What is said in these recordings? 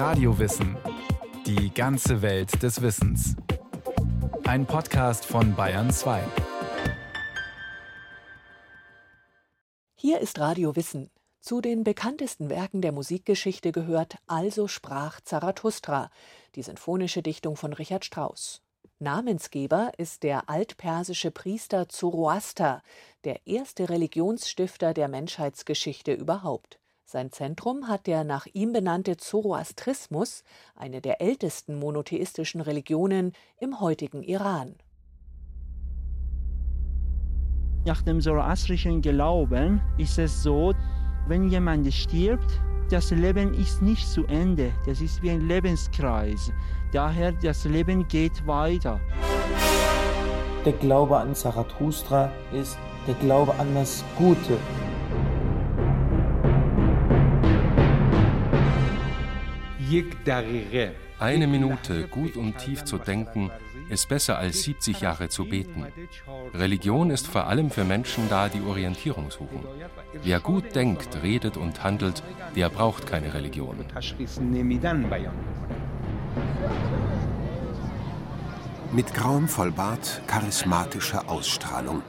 Radiowissen. Die ganze Welt des Wissens. Ein Podcast von Bayern 2. Hier ist Radio Wissen. Zu den bekanntesten Werken der Musikgeschichte gehört Also sprach Zarathustra, die sinfonische Dichtung von Richard Strauss. Namensgeber ist der altpersische Priester Zoroaster, der erste Religionsstifter der Menschheitsgeschichte überhaupt. Sein Zentrum hat der nach ihm benannte Zoroastrismus, eine der ältesten monotheistischen Religionen im heutigen Iran. Nach dem zoroastrischen Glauben ist es so, wenn jemand stirbt, das Leben ist nicht zu Ende. Das ist wie ein Lebenskreis. Daher, das Leben geht weiter. Der Glaube an Zarathustra ist der Glaube an das Gute. Eine Minute gut und tief zu denken, ist besser als 70 Jahre zu beten. Religion ist vor allem für Menschen da, die Orientierung suchen. Wer gut denkt, redet und handelt, der braucht keine Religion. Mit grauem Vollbart, charismatischer Ausstrahlung.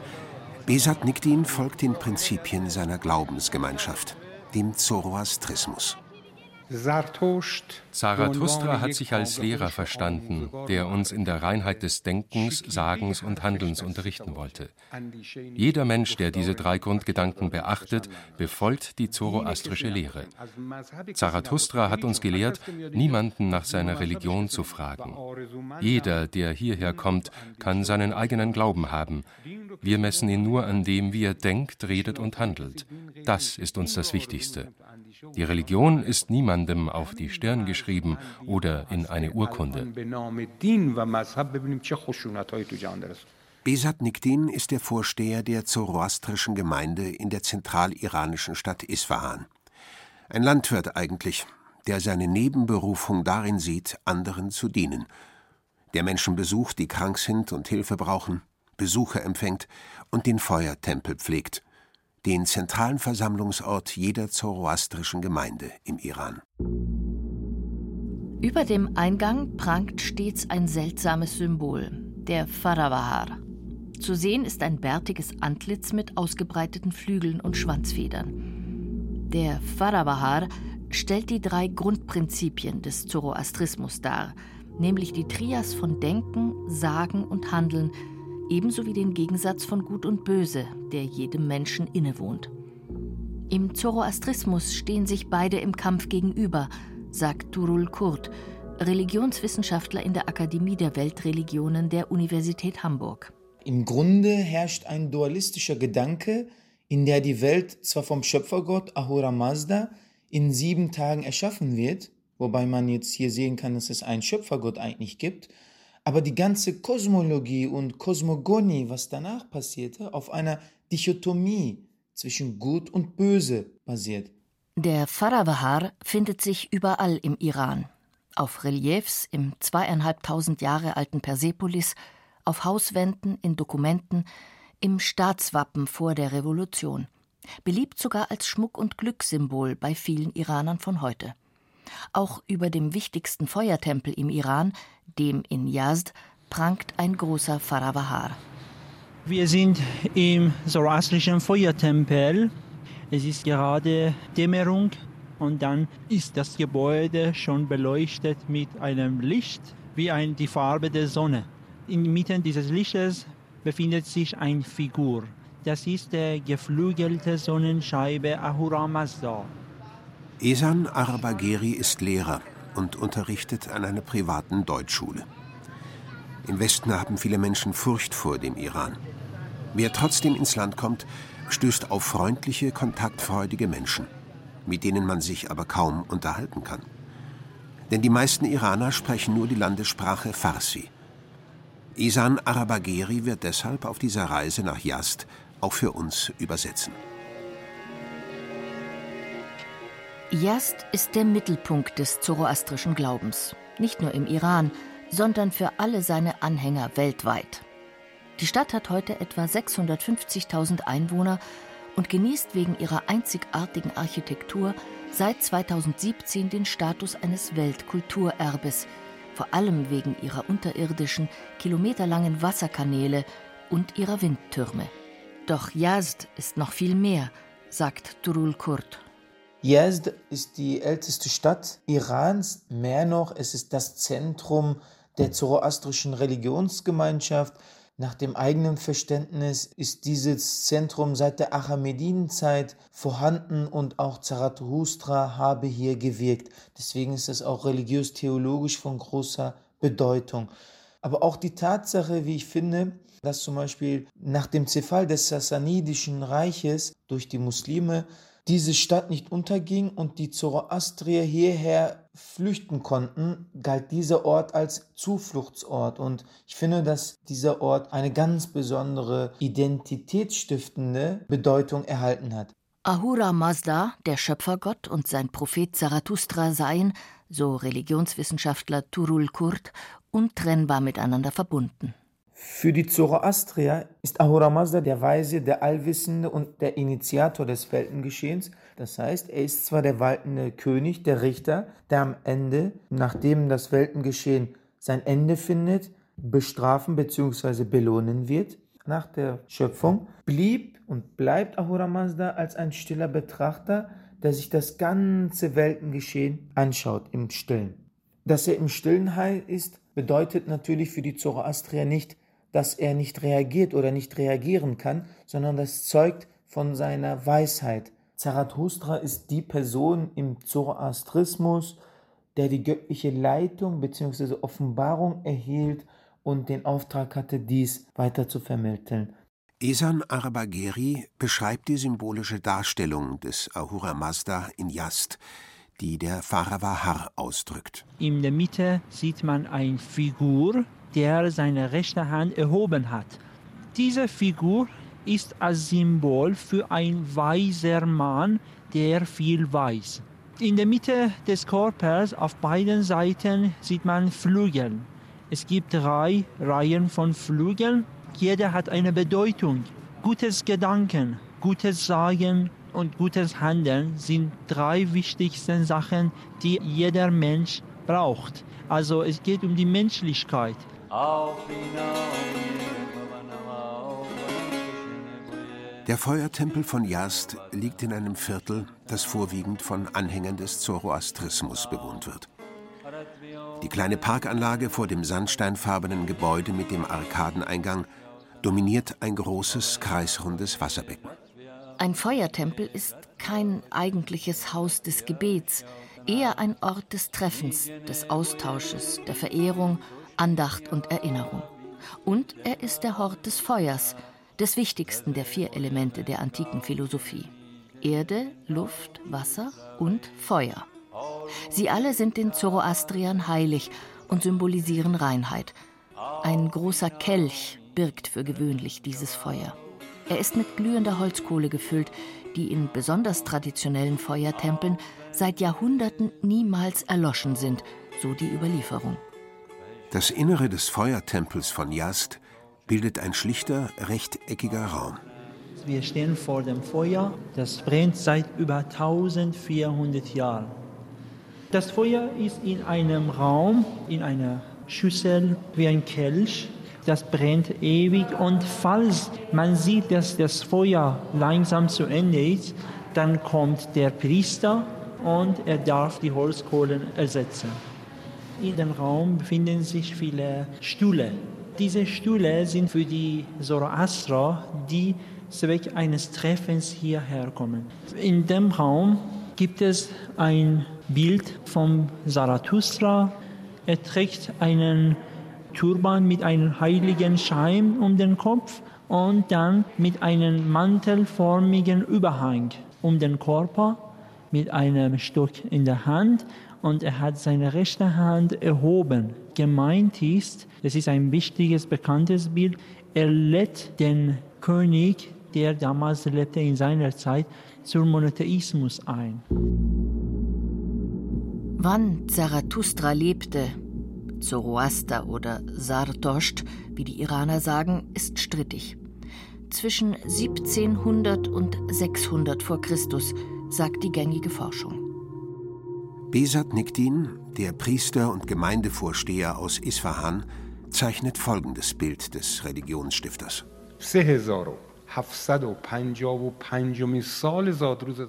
Besat Nikdin folgt den Prinzipien seiner Glaubensgemeinschaft, dem Zoroastrismus. زرتشت Zarathustra hat sich als Lehrer verstanden, der uns in der Reinheit des Denkens, Sagens und Handelns unterrichten wollte. Jeder Mensch, der diese drei Grundgedanken beachtet, befolgt die zoroastrische Lehre. Zarathustra hat uns gelehrt, niemanden nach seiner Religion zu fragen. Jeder, der hierher kommt, kann seinen eigenen Glauben haben. Wir messen ihn nur an dem, wie er denkt, redet und handelt. Das ist uns das Wichtigste. Die Religion ist niemandem auf die Stirn geschrieben oder in eine Urkunde. Besat Nikdin ist der Vorsteher der zoroastrischen Gemeinde in der zentraliranischen Stadt Isfahan. Ein Landwirt eigentlich, der seine Nebenberufung darin sieht, anderen zu dienen. Der Menschen besucht, die krank sind und Hilfe brauchen, Besucher empfängt und den Feuertempel pflegt den zentralen Versammlungsort jeder zoroastrischen Gemeinde im Iran. Über dem Eingang prangt stets ein seltsames Symbol, der Faravahar. Zu sehen ist ein bärtiges Antlitz mit ausgebreiteten Flügeln und Schwanzfedern. Der Faravahar stellt die drei Grundprinzipien des Zoroastrismus dar, nämlich die Trias von Denken, Sagen und Handeln, ebenso wie den Gegensatz von Gut und Böse, der jedem Menschen innewohnt. Im Zoroastrismus stehen sich beide im Kampf gegenüber, sagt Turul Kurt, Religionswissenschaftler in der Akademie der Weltreligionen der Universität Hamburg. Im Grunde herrscht ein dualistischer Gedanke, in der die Welt zwar vom Schöpfergott Ahura Mazda in sieben Tagen erschaffen wird, wobei man jetzt hier sehen kann, dass es einen Schöpfergott eigentlich gibt, aber die ganze Kosmologie und Kosmogonie, was danach passierte, auf einer Dichotomie zwischen Gut und Böse basiert. Der Faravahar findet sich überall im Iran. Auf Reliefs im zweieinhalbtausend Jahre alten Persepolis, auf Hauswänden, in Dokumenten, im Staatswappen vor der Revolution. Beliebt sogar als Schmuck- und Glückssymbol bei vielen Iranern von heute. Auch über dem wichtigsten Feuertempel im Iran, dem in Yazd, prangt ein großer Faravahar. Wir sind im zoroastrischen Feuertempel. Es ist gerade Dämmerung und dann ist das Gebäude schon beleuchtet mit einem Licht wie ein, die Farbe der Sonne. Inmitten dieses Lichtes befindet sich eine Figur. Das ist der geflügelte Sonnenscheibe Ahura Mazda. Esan Arabagheri ist Lehrer und unterrichtet an einer privaten Deutschschule. Im Westen haben viele Menschen Furcht vor dem Iran. Wer trotzdem ins Land kommt, stößt auf freundliche, kontaktfreudige Menschen, mit denen man sich aber kaum unterhalten kann. Denn die meisten Iraner sprechen nur die Landessprache Farsi. Isan Arabagheri wird deshalb auf dieser Reise nach Yazd auch für uns übersetzen. Yazd ist der Mittelpunkt des zoroastrischen Glaubens, nicht nur im Iran, sondern für alle seine Anhänger weltweit. Die Stadt hat heute etwa 650.000 Einwohner und genießt wegen ihrer einzigartigen Architektur seit 2017 den Status eines Weltkulturerbes, vor allem wegen ihrer unterirdischen, kilometerlangen Wasserkanäle und ihrer Windtürme. Doch Yazd ist noch viel mehr, sagt Turul Kurt. Yazd ist die älteste Stadt Irans. Mehr noch, es ist das Zentrum der zoroastrischen Religionsgemeinschaft. Nach dem eigenen Verständnis ist dieses Zentrum seit der Achemedinenzeit vorhanden und auch Zarathustra habe hier gewirkt. Deswegen ist es auch religiös-theologisch von großer Bedeutung. Aber auch die Tatsache, wie ich finde, dass zum Beispiel nach dem Zerfall des Sassanidischen Reiches durch die Muslime diese Stadt nicht unterging und die Zoroastrier hierher flüchten konnten, galt dieser Ort als Zufluchtsort. Und ich finde, dass dieser Ort eine ganz besondere identitätsstiftende Bedeutung erhalten hat. Ahura Mazda, der Schöpfergott und sein Prophet Zarathustra seien, so Religionswissenschaftler Turul Kurt, untrennbar miteinander verbunden. Für die Zoroastrier ist Ahura Mazda der Weise, der Allwissende und der Initiator des Weltengeschehens. Das heißt, er ist zwar der waltende König, der Richter, der am Ende, nachdem das Weltengeschehen sein Ende findet, bestrafen bzw. belohnen wird. Nach der Schöpfung blieb und bleibt Ahura Mazda als ein stiller Betrachter, der sich das ganze Weltengeschehen anschaut im Stillen. Dass er im Stillen heil ist, bedeutet natürlich für die Zoroastrier nicht, dass er nicht reagiert oder nicht reagieren kann, sondern das zeugt von seiner Weisheit. Zarathustra ist die Person im Zoroastrismus, der die göttliche Leitung bzw. Offenbarung erhielt und den Auftrag hatte, dies weiter zu vermitteln. Esan Arabageri beschreibt die symbolische Darstellung des Ahura Mazda in Yast, die der Pharao ausdrückt. In der Mitte sieht man eine Figur, der seine rechte Hand erhoben hat. Diese Figur ist als Symbol für ein weiser Mann, der viel weiß. In der Mitte des Körpers auf beiden Seiten sieht man Flügel. Es gibt drei Reihen von Flügeln. Jeder hat eine Bedeutung. Gutes Gedanken, gutes Sagen und gutes Handeln sind drei wichtigsten Sachen, die jeder Mensch braucht. Also es geht um die Menschlichkeit. Der Feuertempel von Yazd liegt in einem Viertel, das vorwiegend von Anhängern des Zoroastrismus bewohnt wird. Die kleine Parkanlage vor dem sandsteinfarbenen Gebäude mit dem Arkadeneingang dominiert ein großes kreisrundes Wasserbecken. Ein Feuertempel ist kein eigentliches Haus des Gebets, eher ein Ort des Treffens, des Austausches, der Verehrung Andacht und Erinnerung. Und er ist der Hort des Feuers, des wichtigsten der vier Elemente der antiken Philosophie. Erde, Luft, Wasser und Feuer. Sie alle sind den Zoroastriern heilig und symbolisieren Reinheit. Ein großer Kelch birgt für gewöhnlich dieses Feuer. Er ist mit glühender Holzkohle gefüllt, die in besonders traditionellen Feuertempeln seit Jahrhunderten niemals erloschen sind, so die Überlieferung. Das Innere des Feuertempels von Yazd bildet ein schlichter, rechteckiger Raum. Wir stehen vor dem Feuer, das brennt seit über 1400 Jahren. Das Feuer ist in einem Raum, in einer Schüssel wie ein Kelch. Das brennt ewig und falls man sieht, dass das Feuer langsam zu Ende ist, dann kommt der Priester und er darf die Holzkohlen ersetzen. In dem Raum befinden sich viele Stühle. Diese Stühle sind für die Zoroaster, die Zweck eines Treffens hierher kommen. In dem Raum gibt es ein Bild von Zarathustra. Er trägt einen Turban mit einem heiligen Schein um den Kopf und dann mit einem mantelförmigen Überhang um den Körper mit einem Stock in der Hand und er hat seine rechte Hand erhoben. Gemeint ist, das ist ein wichtiges, bekanntes Bild, er lädt den König, der damals lebte in seiner Zeit, zum Monotheismus ein. Wann Zarathustra lebte, Zoroaster oder Sartosht, wie die Iraner sagen, ist strittig. Zwischen 1700 und 600 vor Christus, sagt die gängige Forschung. Besat Nikdin, der Priester und Gemeindevorsteher aus Isfahan, zeichnet folgendes Bild des Religionsstifters.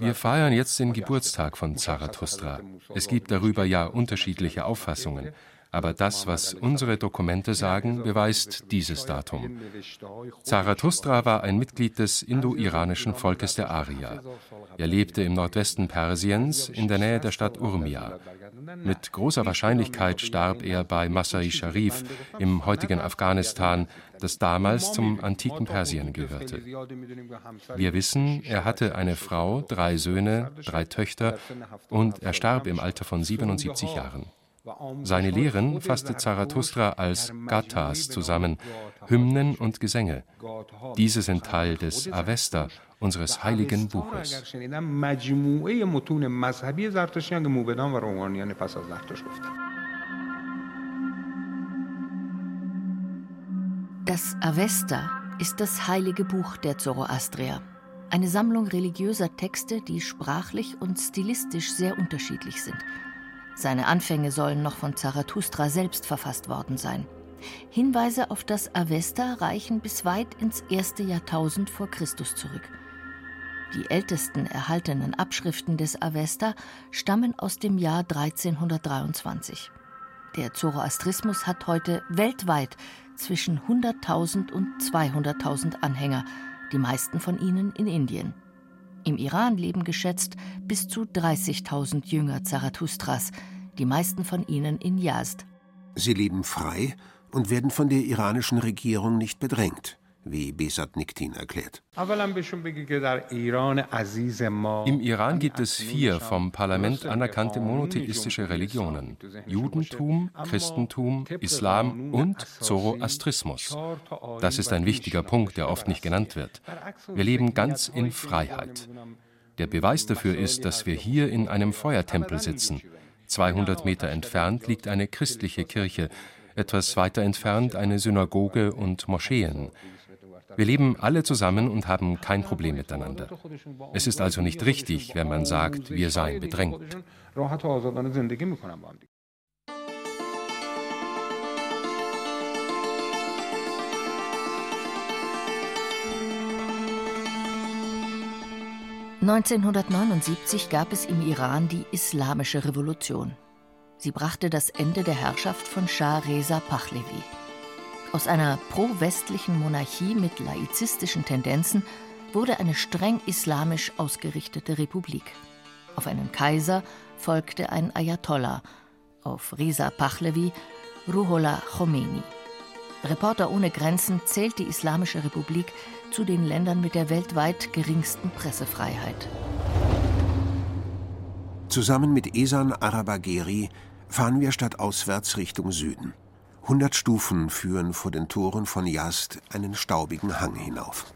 Wir feiern jetzt den Geburtstag von Zarathustra. Es gibt darüber ja unterschiedliche Auffassungen. Aber das, was unsere Dokumente sagen, beweist dieses Datum. Zarathustra war ein Mitglied des indo-iranischen Volkes der Arier. Er lebte im Nordwesten Persiens in der Nähe der Stadt Urmia. Mit großer Wahrscheinlichkeit starb er bei Masai Sharif im heutigen Afghanistan, das damals zum antiken Persien gehörte. Wir wissen, er hatte eine Frau, drei Söhne, drei Töchter und er starb im Alter von 77 Jahren. Seine Lehren fasste Zarathustra als Gathas zusammen, Hymnen und Gesänge. Diese sind Teil des Avesta, unseres heiligen Buches. Das Avesta ist das heilige Buch der Zoroastrier. Eine Sammlung religiöser Texte, die sprachlich und stilistisch sehr unterschiedlich sind. Seine Anfänge sollen noch von Zarathustra selbst verfasst worden sein. Hinweise auf das Avesta reichen bis weit ins erste Jahrtausend vor Christus zurück. Die ältesten erhaltenen Abschriften des Avesta stammen aus dem Jahr 1323. Der Zoroastrismus hat heute weltweit zwischen 100.000 und 200.000 Anhänger, die meisten von ihnen in Indien. Im Iran leben geschätzt bis zu 30.000 Jünger Zarathustras, die meisten von ihnen in Yazd. Sie leben frei und werden von der iranischen Regierung nicht bedrängt, wie Besat Niktin erklärt. Im Iran gibt es vier vom Parlament anerkannte monotheistische Religionen: Judentum, Christentum, Islam und Zoroastrismus. Das ist ein wichtiger Punkt, der oft nicht genannt wird. Wir leben ganz in Freiheit. Der Beweis dafür ist, dass wir hier in einem Feuertempel sitzen. 200 Meter entfernt liegt eine christliche Kirche, etwas weiter entfernt eine Synagoge und Moscheen. Wir leben alle zusammen und haben kein Problem miteinander. Es ist also nicht richtig, wenn man sagt, wir seien bedrängt. 1979 gab es im Iran die Islamische Revolution. Sie brachte das Ende der Herrschaft von Shah Reza Pahlavi. Aus einer pro-westlichen Monarchie mit laizistischen Tendenzen wurde eine streng islamisch ausgerichtete Republik. Auf einen Kaiser folgte ein Ayatollah, auf Reza Pahlavi Ruhollah Khomeini. Reporter ohne Grenzen zählt die Islamische Republik zu den Ländern mit der weltweit geringsten Pressefreiheit. Zusammen mit Esan Arabagheri fahren wir stadtauswärts Richtung Süden. 100 Stufen führen vor den Toren von Yazd einen staubigen Hang hinauf.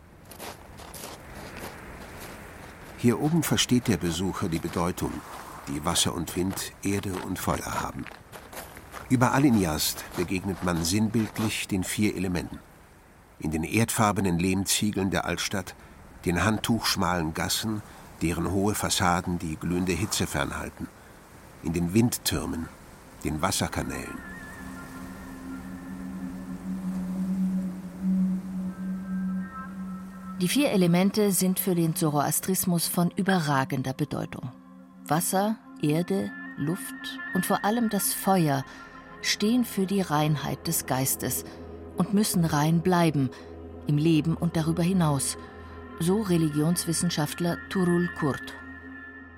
Hier oben versteht der Besucher die Bedeutung, die Wasser und Wind, Erde und Feuer haben. Überall in Yazd begegnet man sinnbildlich den vier Elementen. In den erdfarbenen Lehmziegeln der Altstadt, den handtuchschmalen Gassen, deren hohe Fassaden die glühende Hitze fernhalten, in den Windtürmen, den Wasserkanälen. Die vier Elemente sind für den Zoroastrismus von überragender Bedeutung. Wasser, Erde, Luft und vor allem das Feuer stehen für die Reinheit des Geistes und müssen rein bleiben, im Leben und darüber hinaus, so Religionswissenschaftler Turul Kurt.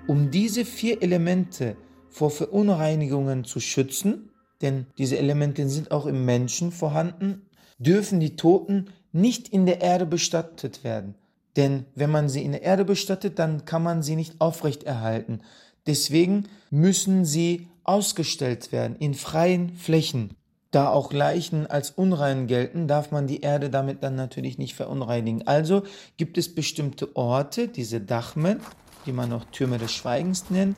Um diese vier Elemente vor Verunreinigungen zu schützen, denn diese Elemente sind auch im Menschen vorhanden, dürfen die Toten nicht in der Erde bestattet werden. Denn wenn man sie in der Erde bestattet, dann kann man sie nicht aufrechterhalten. Deswegen müssen sie ausgestellt werden in freien Flächen. Da auch Leichen als unrein gelten, darf man die Erde damit dann natürlich nicht verunreinigen. Also gibt es bestimmte Orte, diese Dachmen, die man auch Türme des Schweigens nennt.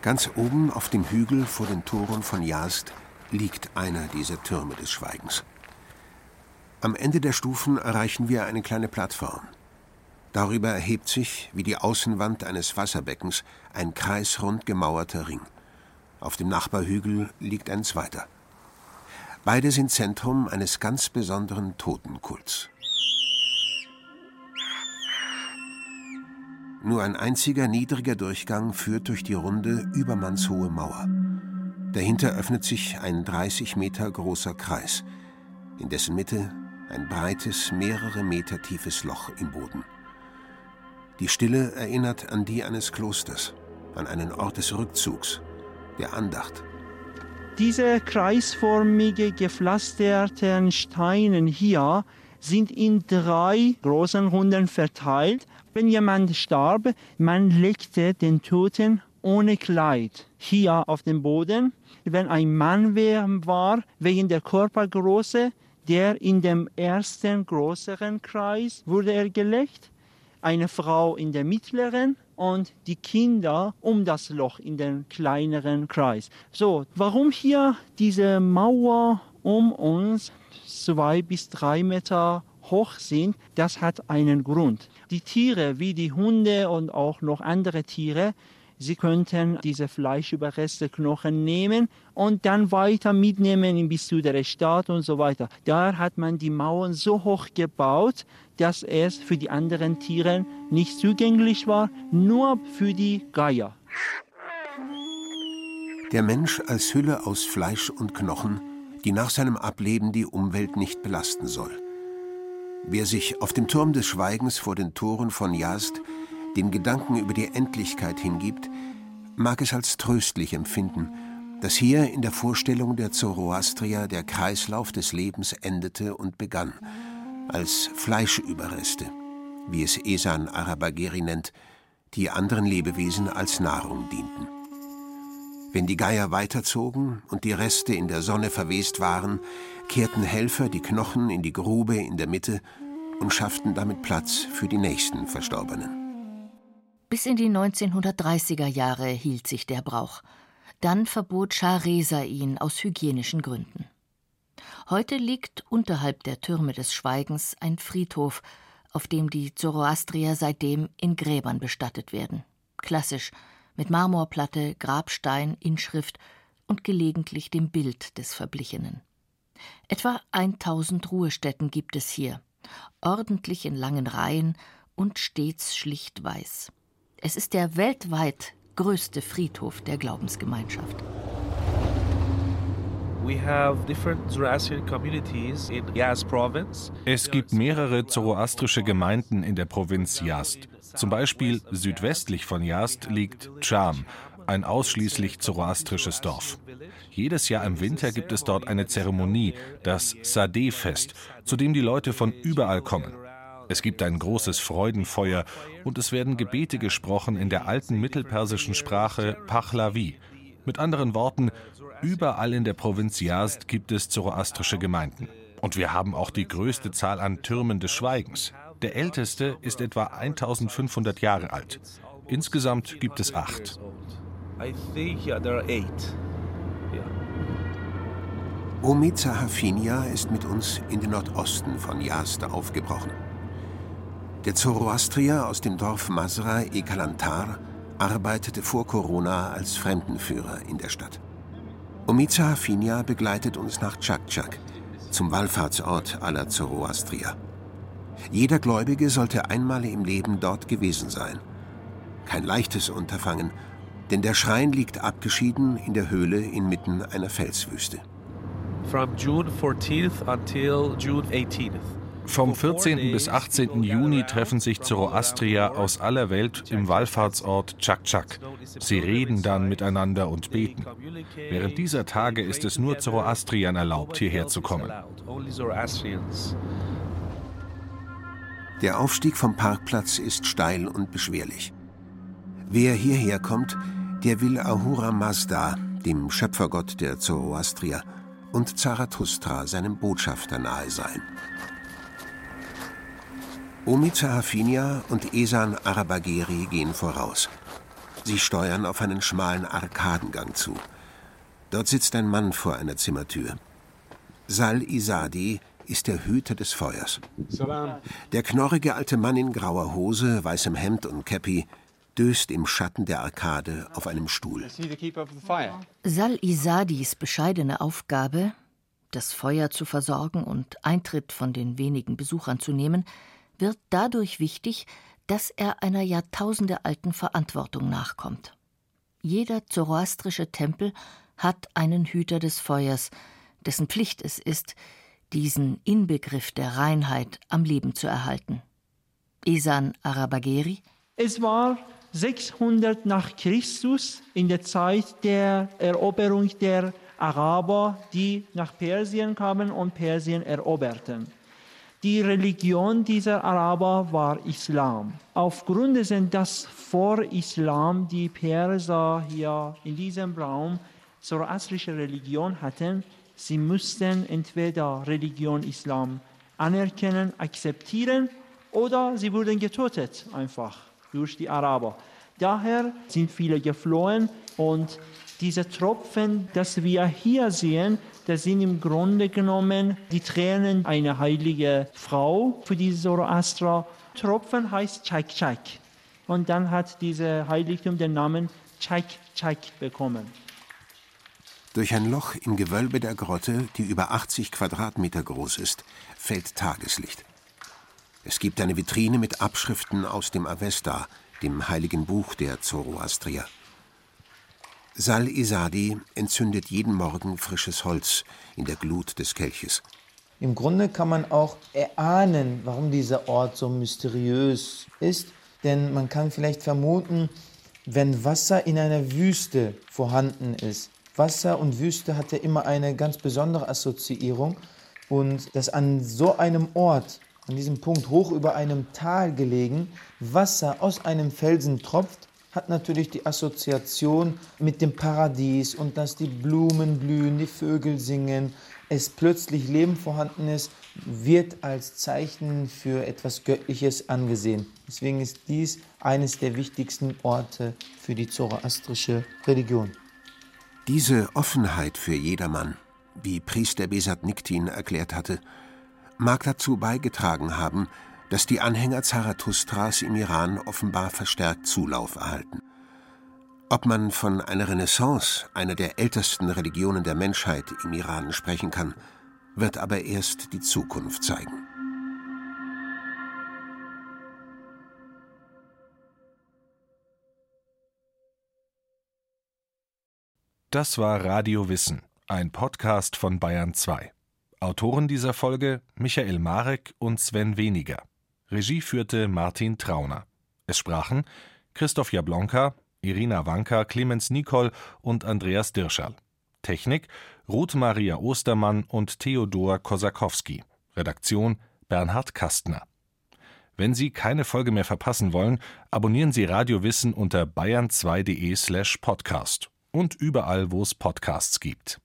Ganz oben auf dem Hügel vor den Toren von Yazd liegt einer dieser Türme des Schweigens. Am Ende der Stufen erreichen wir eine kleine Plattform. Darüber erhebt sich, wie die Außenwand eines Wasserbeckens, ein kreisrund gemauerter Ring. Auf dem Nachbarhügel liegt ein zweiter. Beide sind Zentrum eines ganz besonderen Totenkults. Nur ein einziger niedriger Durchgang führt durch die runde, übermannshohe Mauer. Dahinter öffnet sich ein 30 Meter großer Kreis, in dessen Mitte ein breites, mehrere Meter tiefes Loch im Boden. Die Stille erinnert an die eines Klosters, an einen Ort des Rückzugs, der Andacht. Diese kreisförmige gepflasterten Steine hier sind in drei großen Runden verteilt. Wenn jemand starb, man legte den Toten ohne Kleid hier auf den Boden. Wenn ein Mann war, wegen der Körpergröße, der in dem ersten größeren Kreis wurde er gelegt, eine Frau in der mittleren und die Kinder um das Loch in den kleineren Kreis. So, warum hier diese Mauer um uns zwei bis drei Meter hoch sind, das hat einen Grund. Die Tiere wie die Hunde und auch noch andere Tiere Sie könnten diese Fleischüberreste, Knochen nehmen und dann weiter mitnehmen bis zu der Stadt und so weiter. Da hat man die Mauern so hoch gebaut, dass es für die anderen Tiere nicht zugänglich war, nur für die Geier. Der Mensch als Hülle aus Fleisch und Knochen, die nach seinem Ableben die Umwelt nicht belasten soll. Wer sich auf dem Turm des Schweigens vor den Toren von Yazd dem Gedanken über die Endlichkeit hingibt, mag es als tröstlich empfinden, dass hier in der Vorstellung der Zoroastrier der Kreislauf des Lebens endete und begann, als Fleischüberreste, wie es Esan Arabageri nennt, die anderen Lebewesen als Nahrung dienten. Wenn die Geier weiterzogen und die Reste in der Sonne verwest waren, kehrten Helfer die Knochen in die Grube in der Mitte und schafften damit Platz für die nächsten Verstorbenen. Bis in die 1930er Jahre hielt sich der Brauch. Dann verbot Schah Reza ihn aus hygienischen Gründen. Heute liegt unterhalb der Türme des Schweigens ein Friedhof, auf dem die Zoroastrier seitdem in Gräbern bestattet werden. Klassisch, mit Marmorplatte, Grabstein, Inschrift und gelegentlich dem Bild des Verblichenen. Etwa 1000 Ruhestätten gibt es hier, ordentlich in langen Reihen und stets schlicht weiß. Es ist der weltweit größte Friedhof der Glaubensgemeinschaft. Es gibt mehrere zoroastrische Gemeinden in der Provinz Yazd. Zum Beispiel südwestlich von Yazd liegt Cham, ein ausschließlich zoroastrisches Dorf. Jedes Jahr im Winter gibt es dort eine Zeremonie, das Sadeh-Fest, zu dem die Leute von überall kommen. Es gibt ein großes Freudenfeuer und es werden Gebete gesprochen in der alten mittelpersischen Sprache Pahlavi. Mit anderen Worten, überall in der Provinz Yazd gibt es zoroastrische Gemeinden. Und wir haben auch die größte Zahl an Türmen des Schweigens. Der älteste ist etwa 1500 Jahre alt. Insgesamt gibt es acht. Omiza Hafinia ist mit uns in den Nordosten von Yazd aufgebrochen. Der Zoroastrier aus dem Dorf Masra e Kalantar arbeitete vor Corona als Fremdenführer in der Stadt. Omiza Hafinia begleitet uns nach Chakchak, zum Wallfahrtsort aller Zoroastrier. Jeder Gläubige sollte einmal im Leben dort gewesen sein. Kein leichtes Unterfangen, denn der Schrein liegt abgeschieden in der Höhle inmitten einer Felswüste. From June 14th until June 18th. Vom 14. bis 18. Juni treffen sich Zoroastrier aus aller Welt im Wallfahrtsort Chakchak. Sie reden dann miteinander und beten. Während dieser Tage ist es nur Zoroastriern erlaubt, hierher zu kommen. Der Aufstieg vom Parkplatz ist steil und beschwerlich. Wer hierher kommt, der will Ahura Mazda, dem Schöpfergott der Zoroastrier, und Zarathustra, seinem Botschafter, nahe sein. Omiza Hafinia und Esan Arabageri gehen voraus. Sie steuern auf einen schmalen Arkadengang zu. Dort sitzt ein Mann vor einer Zimmertür. Sal Isadi ist der Hüter des Feuers. Der knorrige alte Mann in grauer Hose, weißem Hemd und Käppi döst im Schatten der Arkade auf einem Stuhl. Sal Isadis bescheidene Aufgabe, das Feuer zu versorgen und Eintritt von den wenigen Besuchern zu nehmen, wird dadurch wichtig, dass er einer jahrtausendealten Verantwortung nachkommt. Jeder zoroastrische Tempel hat einen Hüter des Feuers, dessen Pflicht es ist, diesen Inbegriff der Reinheit am Leben zu erhalten. Esan Arabageri Es war 600 nach Christus in der Zeit der Eroberung der Araber, die nach Persien kamen und Persien eroberten. Die Religion dieser Araber war Islam. Aufgrund dessen, dass vor Islam die Perser hier in diesem Raum zoroastrische Religion hatten, sie mussten entweder Religion Islam anerkennen, akzeptieren oder sie wurden getötet einfach durch die Araber. Daher sind viele geflohen und diese Tropfen, das wir hier sehen, das sind im Grunde genommen die Tränen einer heiligen Frau für diese Zoroaster. Tropfen heißt Chak Chak. Und dann hat diese Heiligtum den Namen Chak Chak bekommen. Durch ein Loch im Gewölbe der Grotte, die über 80 Quadratmeter groß ist, fällt Tageslicht. Es gibt eine Vitrine mit Abschriften aus dem Avesta, dem heiligen Buch der Zoroastrier. Sal Isadi entzündet jeden Morgen frisches Holz in der Glut des Kelches. Im Grunde kann man auch erahnen, warum dieser Ort so mysteriös ist, denn man kann vielleicht vermuten, wenn Wasser in einer Wüste vorhanden ist. Wasser und Wüste hat ja immer eine ganz besondere Assoziierung und dass an so einem Ort, an diesem Punkt hoch über einem Tal gelegen, Wasser aus einem Felsen tropft, hat natürlich die Assoziation mit dem Paradies und dass die Blumen blühen, die Vögel singen, es plötzlich Leben vorhanden ist, wird als Zeichen für etwas Göttliches angesehen. Deswegen ist dies eines der wichtigsten Orte für die zoroastrische Religion. Diese Offenheit für jedermann, wie Priester Besat Niktin erklärt hatte, mag dazu beigetragen haben, dass die Anhänger Zarathustras im Iran offenbar verstärkt Zulauf erhalten. Ob man von einer Renaissance, einer der ältesten Religionen der Menschheit im Iran sprechen kann, wird aber erst die Zukunft zeigen. Das war Radio Wissen, ein Podcast von Bayern 2. Autoren dieser Folge Michael Marek und Sven Weniger. Regie führte Martin Trauner. Es sprachen Christoph Jablonka, Irina Wanka, Clemens Nicol und Andreas Dirschall. Technik Ruth Maria Ostermann und Theodor Kosakowski. Redaktion Bernhard Kastner. Wenn Sie keine Folge mehr verpassen wollen, abonnieren Sie Radio Wissen unter bayern2.de slash podcast und überall, wo es Podcasts gibt.